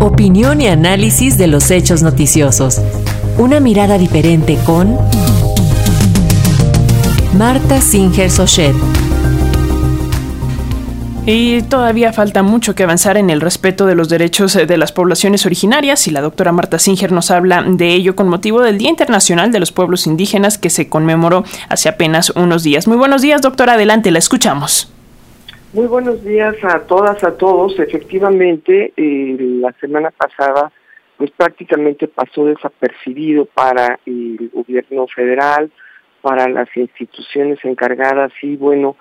Opinión y análisis de los hechos noticiosos. Una mirada diferente con Marta Singer Sochet. Y todavía falta mucho que avanzar en el respeto de los derechos de las poblaciones originarias y la doctora Marta Singer nos habla de ello con motivo del Día Internacional de los Pueblos Indígenas que se conmemoró hace apenas unos días. Muy buenos días, doctora. Adelante, la escuchamos. Muy buenos días a todas, a todos. Efectivamente, eh, la semana pasada, pues prácticamente pasó desapercibido para el gobierno federal, para las instituciones encargadas y bueno,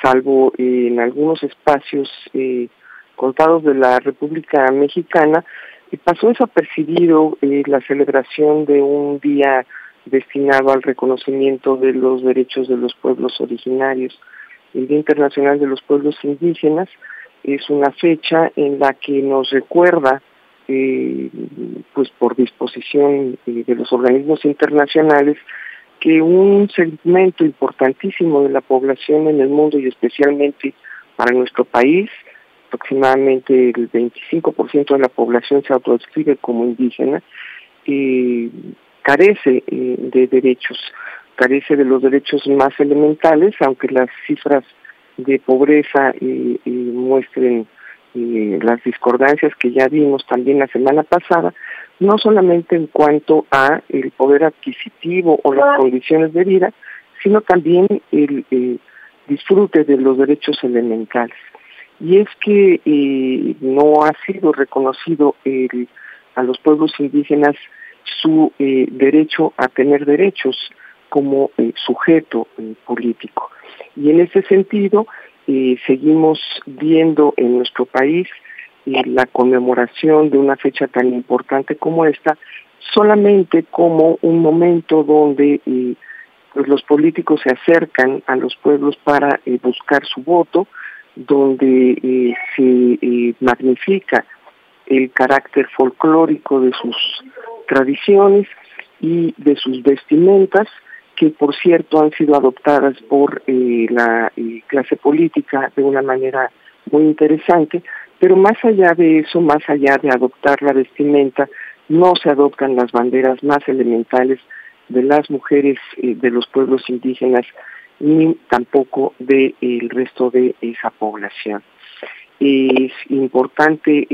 salvo eh, en algunos espacios eh, contados de la República Mexicana, pasó desapercibido la celebración de un día destinado al reconocimiento de los derechos de los pueblos originarios el Día Internacional de los Pueblos Indígenas es una fecha en la que nos recuerda, eh, pues por disposición eh, de los organismos internacionales, que un segmento importantísimo de la población en el mundo y especialmente para nuestro país, aproximadamente el 25% de la población se autodescribe como indígena, eh, carece de derechos carece de los derechos más elementales, aunque las cifras de pobreza muestren las discordancias que ya vimos también la semana pasada, no solamente en cuanto a el poder adquisitivo o las condiciones de vida, sino también el disfrute de los derechos elementales. Y es que eh, no ha sido reconocido a los pueblos indígenas su eh, derecho a tener derechos como eh, sujeto eh, político. Y en ese sentido, eh, seguimos viendo en nuestro país la conmemoración de una fecha tan importante como esta, solamente como un momento donde pues los políticos se acercan a los pueblos para buscar su voto, donde se magnifica el carácter folclórico de sus tradiciones y de sus vestimentas, que por cierto han sido adoptadas por eh, la eh, clase política de una manera muy interesante, pero más allá de eso, más allá de adoptar la vestimenta, no se adoptan las banderas más elementales de las mujeres eh, de los pueblos indígenas ni tampoco del resto de esa población. Es importante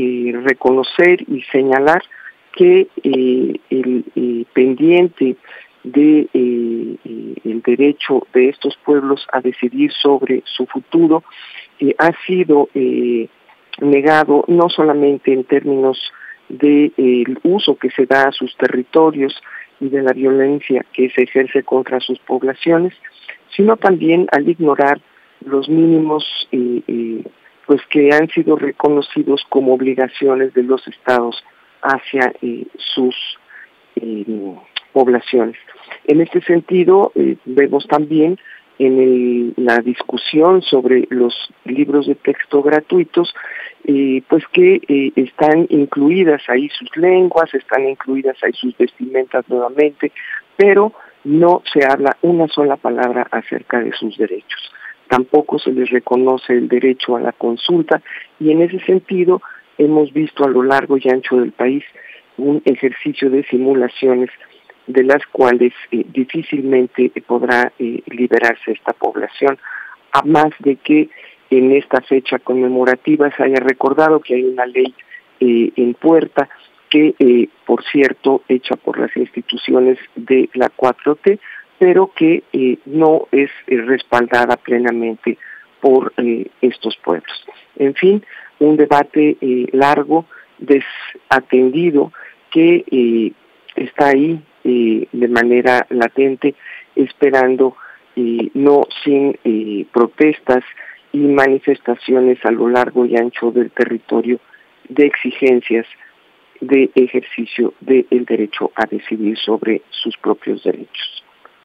reconocer y señalar que el pendiente de eh, eh, derecho de estos pueblos a decidir sobre su futuro eh, ha sido negado no solamente en términos del uso que se da a sus territorios y de la violencia que se ejerce contra sus poblaciones, sino también al ignorar los mínimos pues que han sido reconocidos como obligaciones de los estados hacia sus poblaciones. En este sentido, eh, vemos también en la discusión sobre los libros de texto gratuitos, eh, pues que eh, están incluidas ahí sus lenguas, están incluidas ahí sus vestimentas nuevamente, pero no se habla una sola palabra acerca de sus derechos. Tampoco se les reconoce el derecho a la consulta y en ese sentido hemos visto a lo largo y ancho del país un ejercicio de simulaciones de las cuales eh, difícilmente podrá eh, liberarse esta población, a más de que en esta fecha conmemorativa se haya recordado que hay una ley eh, en puerta que, por cierto, hecha por las instituciones de la 4T, pero que no es respaldada plenamente por estos pueblos. En fin, un debate largo, desatendido, que está ahí de manera latente, esperando no sin protestas y manifestaciones a lo largo y ancho del territorio de exigencias de ejercicio del derecho a decidir sobre sus propios derechos.